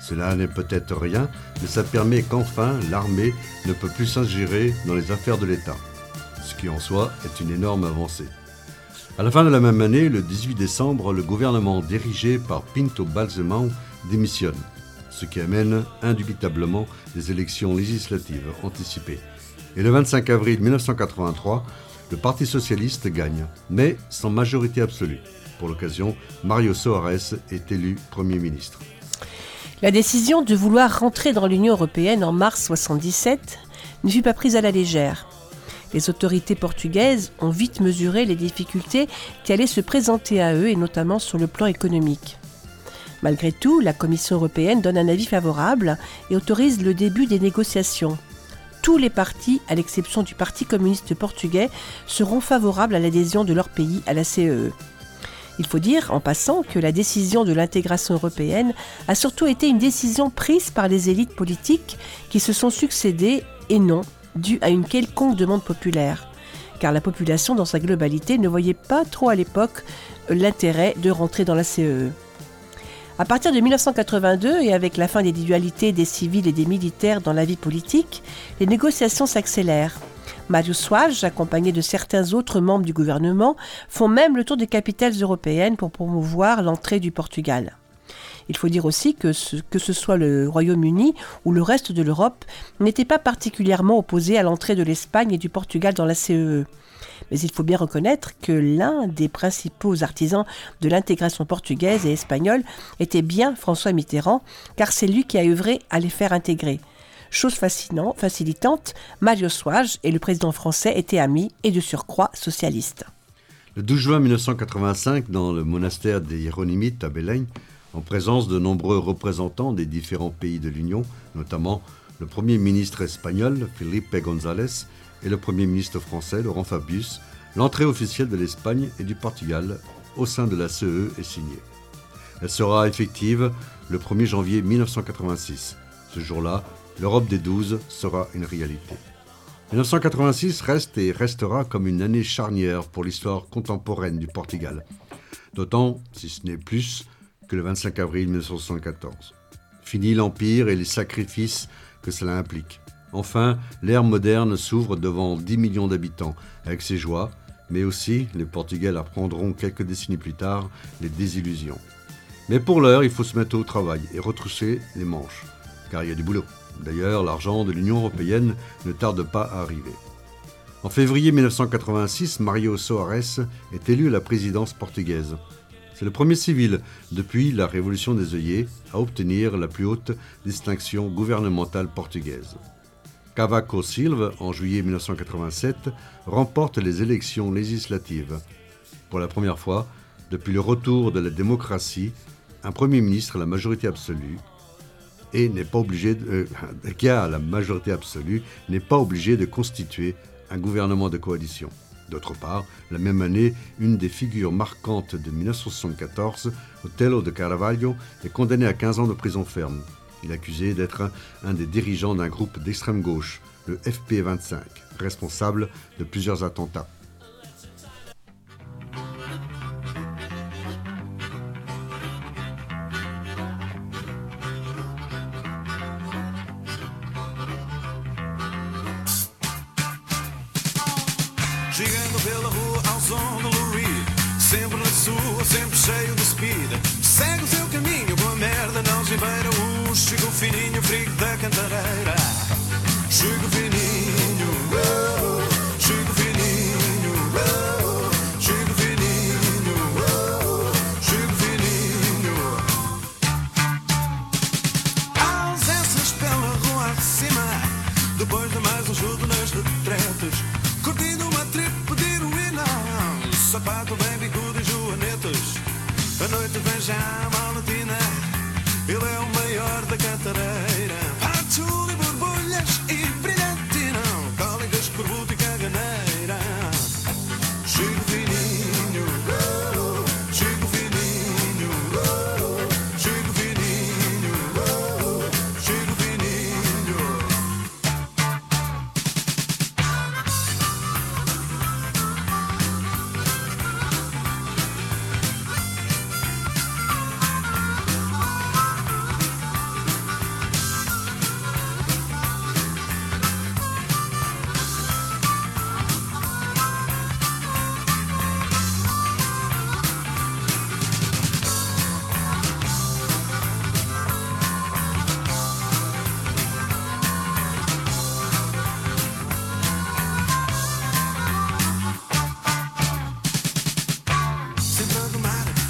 Cela n'est peut-être rien, mais ça permet qu'enfin l'armée ne peut plus s'ingérer dans les affaires de l'État, ce qui en soi est une énorme avancée. À la fin de la même année, le 18 décembre, le gouvernement dirigé par Pinto Balsemão démissionne, ce qui amène indubitablement des élections législatives anticipées. Et le 25 avril 1983, le Parti socialiste gagne, mais sans majorité absolue. Pour l'occasion, Mario Soares est élu Premier ministre. La décision de vouloir rentrer dans l'Union européenne en mars 77 ne fut pas prise à la légère. Les autorités portugaises ont vite mesuré les difficultés qui allaient se présenter à eux, et notamment sur le plan économique. Malgré tout, la Commission européenne donne un avis favorable et autorise le début des négociations. Tous les partis, à l'exception du Parti communiste portugais, seront favorables à l'adhésion de leur pays à la CEE. Il faut dire, en passant, que la décision de l'intégration européenne a surtout été une décision prise par les élites politiques qui se sont succédées et non due à une quelconque demande populaire. Car la population dans sa globalité ne voyait pas trop à l'époque l'intérêt de rentrer dans la CEE. À partir de 1982 et avec la fin des dualités des civils et des militaires dans la vie politique, les négociations s'accélèrent. Mario Soares, accompagné de certains autres membres du gouvernement, font même le tour des capitales européennes pour promouvoir l'entrée du Portugal. Il faut dire aussi que ce, que ce soit le Royaume-Uni ou le reste de l'Europe n'était pas particulièrement opposé à l'entrée de l'Espagne et du Portugal dans la CEE. Mais il faut bien reconnaître que l'un des principaux artisans de l'intégration portugaise et espagnole était bien François Mitterrand, car c'est lui qui a œuvré à les faire intégrer. Chose facilitante, Mario Soares et le président français étaient amis et de surcroît socialistes. Le 12 juin 1985, dans le monastère des Hieronymites à Belém, en présence de nombreux représentants des différents pays de l'Union, notamment le Premier ministre espagnol Felipe González et le Premier ministre français Laurent Fabius, l'entrée officielle de l'Espagne et du Portugal au sein de la CE est signée. Elle sera effective le 1er janvier 1986. Ce jour-là, l'Europe des 12 sera une réalité. 1986 reste et restera comme une année charnière pour l'histoire contemporaine du Portugal, d'autant, si ce n'est plus, que le 25 avril 1974. Fini l'Empire et les sacrifices que cela implique. Enfin, l'ère moderne s'ouvre devant 10 millions d'habitants, avec ses joies, mais aussi, les Portugais apprendront quelques décennies plus tard, les désillusions. Mais pour l'heure, il faut se mettre au travail et retrousser les manches, car il y a du boulot. D'ailleurs, l'argent de l'Union européenne ne tarde pas à arriver. En février 1986, Mario Soares est élu à la présidence portugaise. C'est le premier civil, depuis la Révolution des œillets, à obtenir la plus haute distinction gouvernementale portugaise. Cavaco Silva, en juillet 1987, remporte les élections législatives. Pour la première fois, depuis le retour de la démocratie, un Premier ministre à la majorité absolue et n'est pas obligé euh, qui a la majorité absolue n'est pas obligé de constituer un gouvernement de coalition. D'autre part, la même année, une des figures marquantes de 1974, Otello de Carvalho, est condamné à 15 ans de prison ferme. Il est accusé d'être un, un des dirigeants d'un groupe d'extrême gauche, le FP25, responsable de plusieurs attentats.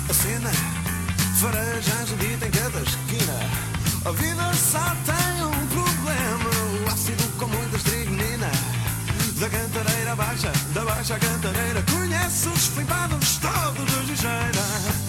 A cena Farejais o dito em cada esquina. A vida só tem um problema O ácido com muita estricnina Da cantareira baixa, da baixa cantareira Conhece os flipados todos da gigeira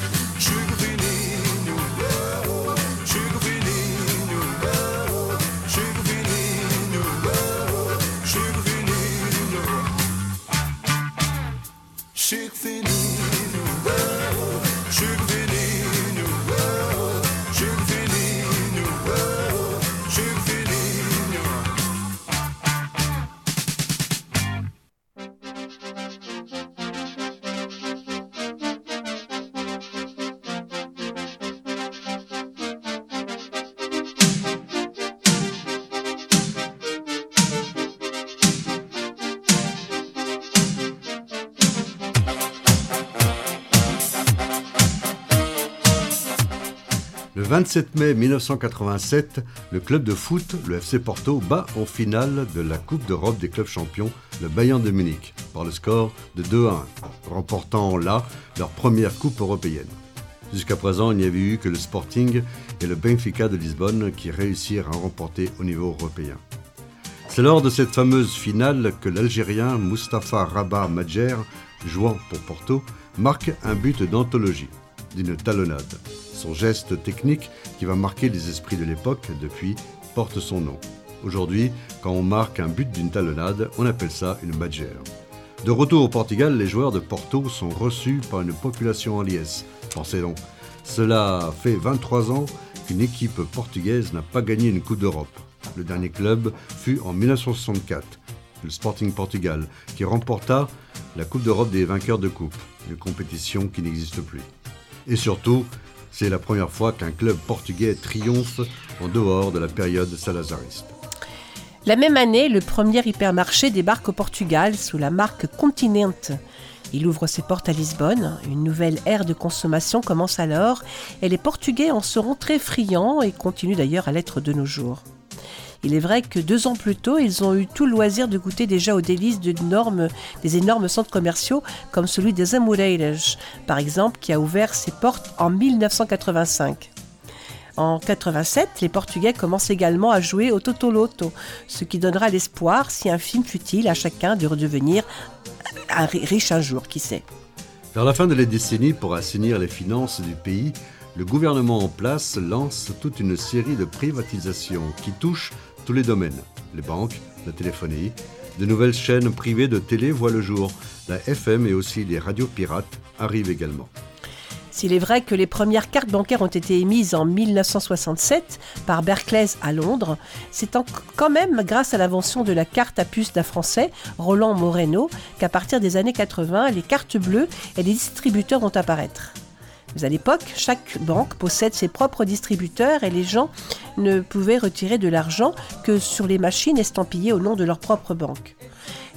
27 mai 1987, le club de foot, le FC Porto, bat en finale de la Coupe d'Europe des clubs champions, le Bayern de Munich, par le score de 2 à 1, remportant là leur première Coupe européenne. Jusqu'à présent, il n'y avait eu que le Sporting et le Benfica de Lisbonne qui réussirent à remporter au niveau européen. C'est lors de cette fameuse finale que l'Algérien Mustapha Rabat Madjer, jouant pour Porto, marque un but d'anthologie, d'une talonnade. Son geste technique, qui va marquer les esprits de l'époque depuis, porte son nom. Aujourd'hui, quand on marque un but d'une talonnade, on appelle ça une Madjer. De retour au Portugal, les joueurs de Porto sont reçus par une population en liesse. Pensez donc, cela fait 23 ans qu'une équipe portugaise n'a pas gagné une Coupe d'Europe. Le dernier club fut en 1964, le Sporting Portugal, qui remporta la Coupe d'Europe des vainqueurs de coupe, une compétition qui n'existe plus. Et surtout, c'est la première fois qu'un club portugais triomphe en dehors de la période salazariste. La même année, le premier hypermarché débarque au Portugal sous la marque Continente. Il ouvre ses portes à Lisbonne, une nouvelle ère de consommation commence alors, et les Portugais en seront très friands et continuent d'ailleurs à l'être de nos jours. Il est vrai que deux ans plus tôt, ils ont eu tout le loisir de goûter déjà aux délices d'énormes- des énormes centres commerciaux comme celui des Amoreiras, par exemple, qui a ouvert ses portes en 1985. En 87, les Portugais commencent également à jouer au Totoloto, ce qui donnera l'espoir, si infime fut-il, à chacun de redevenir un ri- riche un jour, qui sait. Vers la fin de la décennie, pour assainir les finances du pays, le gouvernement en place lance toute une série de privatisations qui touchent tous les domaines. Les banques, la téléphonie, de nouvelles chaînes privées de télé voient le jour. La FM et aussi les radios pirates arrivent également. S'il est vrai que les premières cartes bancaires ont été émises en 1967 par Barclays à Londres, c'est quand même grâce à l'invention de la carte à puce d'un Français, Roland Moreno, qu'à partir des années 80, les cartes bleues et les distributeurs vont apparaître. À l'époque, chaque banque possède ses propres distributeurs et les gens ne pouvaient retirer de l'argent que sur les machines estampillées au nom de leur propre banque.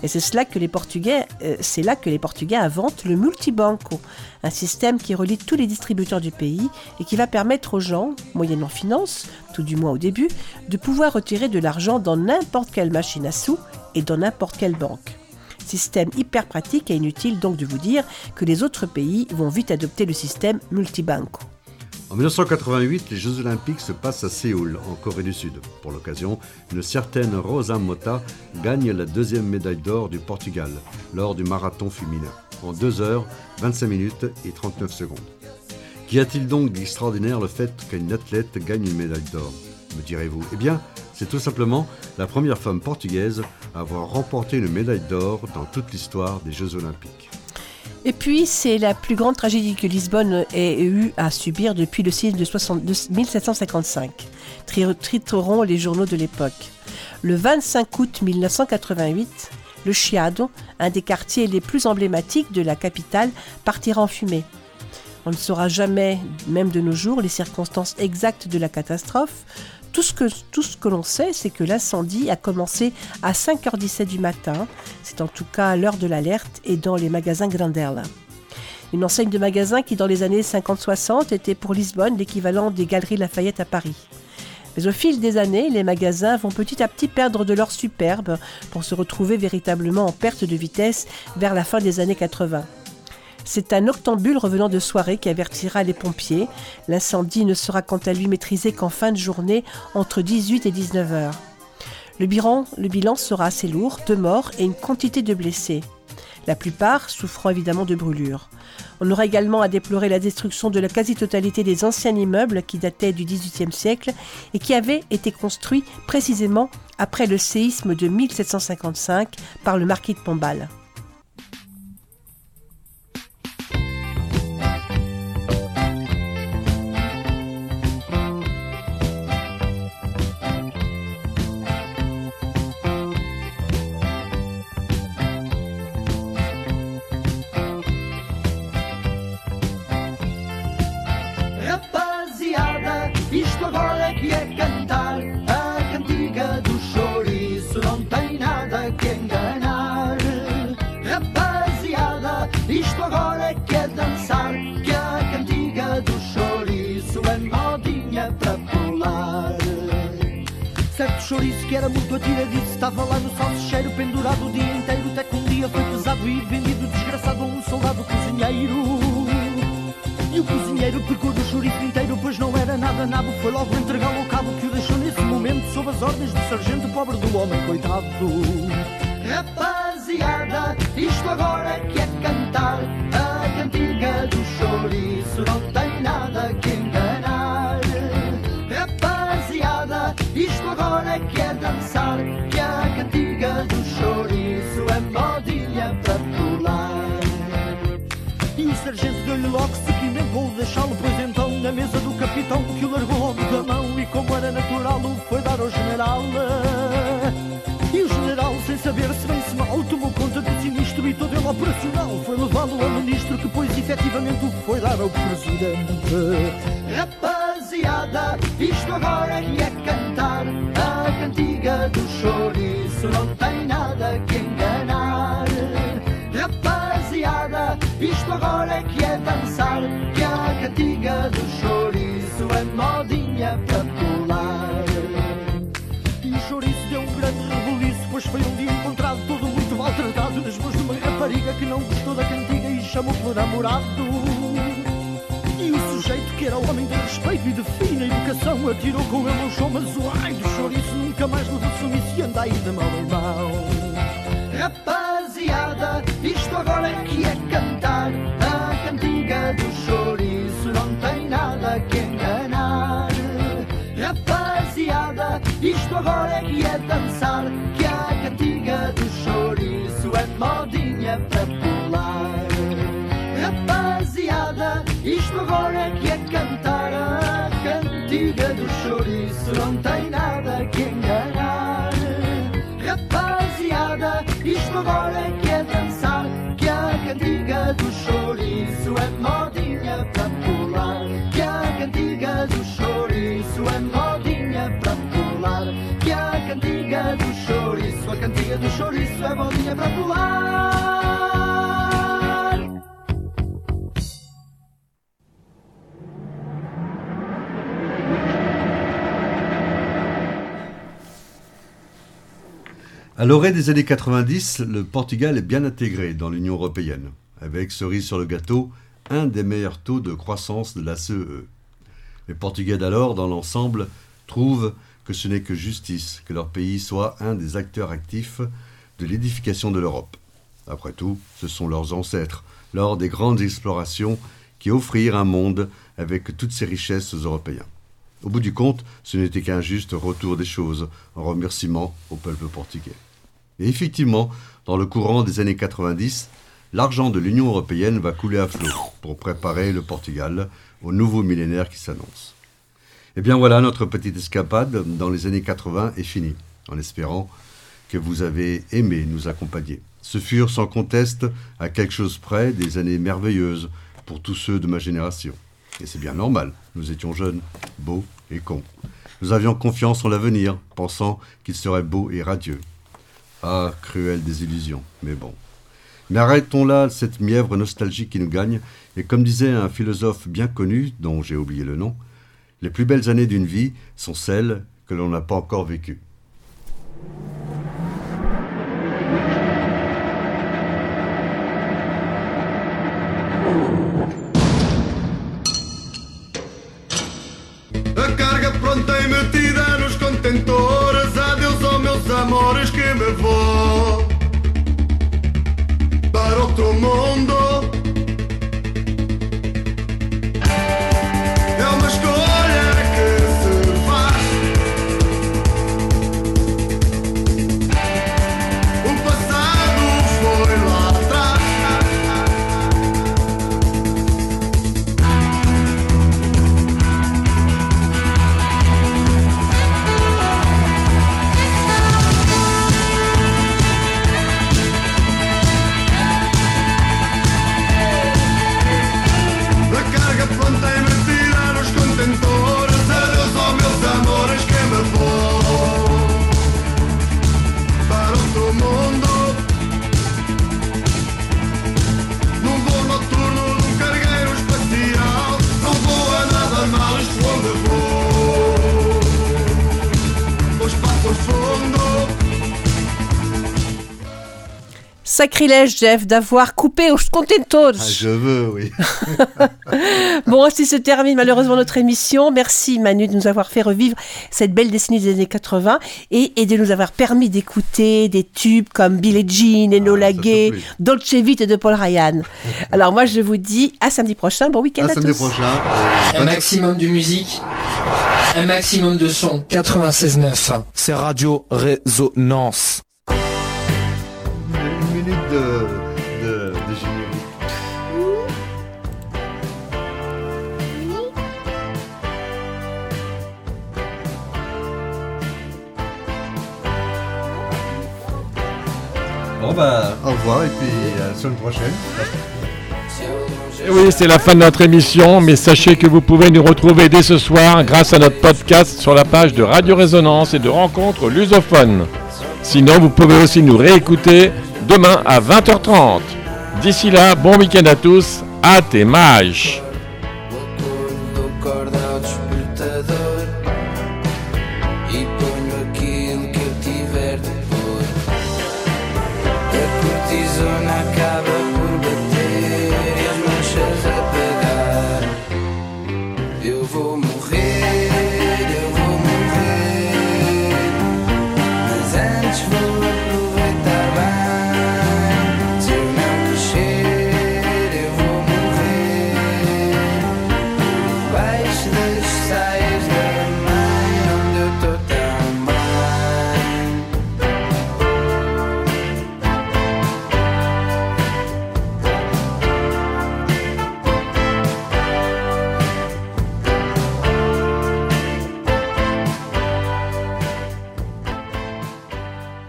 Et c'est cela que euh, c'est là que les Portugais inventent le multibanco, un système qui relie tous les distributeurs du pays et qui va permettre aux gens, moyennant finance, tout du moins au début, de pouvoir retirer de l'argent dans n'importe quelle machine à sous et dans n'importe quelle banque. Système hyper pratique et inutile donc de vous dire que les autres pays vont vite adopter le système multibanco. En 1988, les Jeux Olympiques se passent à Séoul, en Corée du Sud. Pour l'occasion, une certaine Rosa Mota gagne la deuxième médaille d'or du Portugal lors du marathon féminin, en 2 heures, 25 minutes et 39 secondes. Qu'y a-t-il donc d'extraordinaire le fait qu'une athlète gagne une médaille d'or? Me direz-vous Eh bien, c'est tout simplement la première femme portugaise à avoir remporté une médaille d'or dans toute l'histoire des Jeux Olympiques. Et puis, c'est la plus grande tragédie que Lisbonne ait eu à subir depuis le siècle de 60 de 1755, tri- titreront les journaux de l'époque. Le 25 août 1988, le Chiado, un des quartiers les plus emblématiques de la capitale, partira en fumée. On ne saura jamais, même de nos jours, les circonstances exactes de la catastrophe. Tout ce que, l'on sait, c'est que l'incendie a commencé à 5h17 du matin, c'est en tout cas l'heure de l'alerte, et dans les magasins Grandel. Une enseigne de magasins qui, dans les années 50-60, était pour Lisbonne l'équivalent des Galeries Lafayette à Paris. Mais au fil des années, les magasins vont petit à petit perdre de leur superbe pour se retrouver véritablement en perte de vitesse vers la fin des années 80. C'est un octambule revenant de soirée qui avertira les pompiers. L'incendie ne sera quant à lui maîtrisé qu'en fin de journée entre 18 et 19 heures. Le bilan, sera assez lourd, deux morts et une quantité de blessés. La plupart souffrant évidemment de brûlures. On aura également à déplorer la destruction de la quasi-totalité des anciens immeubles qui dataient du XVIIIe siècle et qui avaient été construits précisément après le séisme de 1755 par le marquis de Pombal. Chouriço que era muito atiradiço. Estava lá no salsicheiro pendurado o dia inteiro. Até que um dia foi pesado e vendido desgraçado a um soldado cozinheiro. E o cozinheiro pecou do chouriço inteiro Pois não era nada nabo. Foi logo entregá-lo ao cabo que o deixou nesse momento Sob as ordens do sargento pobre do homem coitado. Rapaziada, isto agora é que é cantar. A cantiga do chouriço Não tem nada que é que é dançar Que a cantiga do chouriço é modinha para pular. E o sargento deu-lhe logo seguimento. Vou deixá-lo pois então na mesa do capitão Que o largou da mão. E como era natural o foi dar ao general. E o general sem saber se bem se mal Tomou conta do sinistro e todo ele operacional. Foi levá-lo ao ministro que pois efetivamente o foi dar ao presidente Rapaziada, isto agora que é cantar. A cantiga do chouriço não tem nada que enganar. Rapaziada, isto agora que é dançar. Que a cantiga do chouriço é modinha para pular. E o chouriço deu um grande rebuliço Pois foi um dia encontrado todo muito maltratado. Nas mãos de uma rapariga que não gostou da cantiga E chamou pelo namorado. E o sujeito que era homem de de fina educação Atirou com ele ao chão, mas o ai do chouriço Nunca mais levou sumiço e anda aí de mão em mão Rapaziada, isto agora é que é cantar. A cantiga do chouriço não tem nada que enganar. Rapaziada, isto agora é que é dançar Que a cantiga do chouriço é modinha para pular. Rapaziada, isto agora é que é cantar. A cantiga do chouriço não tem nada que enganar. Rapaziada, isto agora é que é dançar Que a cantiga do chouriço é modinha para pular. Que a cantiga do chouriço é modinha para pular. Que a cantiga do chouriço, a cantiga do chouriço é modinha para pular À l'orée des années 90, le Portugal est bien intégré dans l'Union européenne, avec cerise sur le gâteau, un des meilleurs taux de croissance de la CEE. Les Portugais d'alors, dans l'ensemble, trouvent que ce n'est que justice que leur pays soit un des acteurs actifs de l'édification de l'Europe. Après tout, ce sont leurs ancêtres, lors des grandes explorations, qui offrirent un monde avec toutes ses richesses aux Européens. Au bout du compte, ce n'était qu'un juste retour des choses, en remerciement au peuple portugais. Et effectivement, dans le courant des années 90, l'argent de l'Union européenne va couler à flot pour préparer le Portugal au nouveau millénaire qui s'annonce. Eh bien voilà, notre petite escapade dans les années 80 est finie, en espérant que vous avez aimé nous accompagner. Ce furent sans conteste, à quelque chose près, des années merveilleuses pour tous ceux de ma génération. Et c'est bien normal, nous étions jeunes, beaux et cons. Nous avions confiance en l'avenir, pensant qu'il serait beau et radieux. Ah, cruelle désillusion, mais bon. Mais arrêtons là cette mièvre nostalgique qui nous gagne, et comme disait un philosophe bien connu, dont j'ai oublié le nom, les plus belles années d'une vie sont celles que l'on n'a pas encore vécues. Sacrilège, Jeff, d'avoir coupé aux contentos. Ah, je veux, oui. Bon, ainsi se termine malheureusement notre émission. Merci Manu de nous avoir fait revivre cette belle décennie des années 80 et, et de nous avoir permis d'écouter des tubes comme Billie Jean, Enola Gay, Dolce Vita de Paul Ryan. Alors moi je vous dis à samedi prochain, bon week-end À à, samedi tous. prochain. Un maximum de musique, un maximum de son. 96.9. C'est Radio Résonance. De, de, de générique. Bon bah. Au revoir et puis à la semaine prochaine. Et oui, c'est la fin de notre émission, mais sachez que vous pouvez nous retrouver dès ce soir grâce à notre podcast sur la page de Radio Résonance et de Rencontre Lusophone. Sinon, vous pouvez aussi nous réécouter demain à 20h30. D'ici là, bon week-end à tous, à tes mages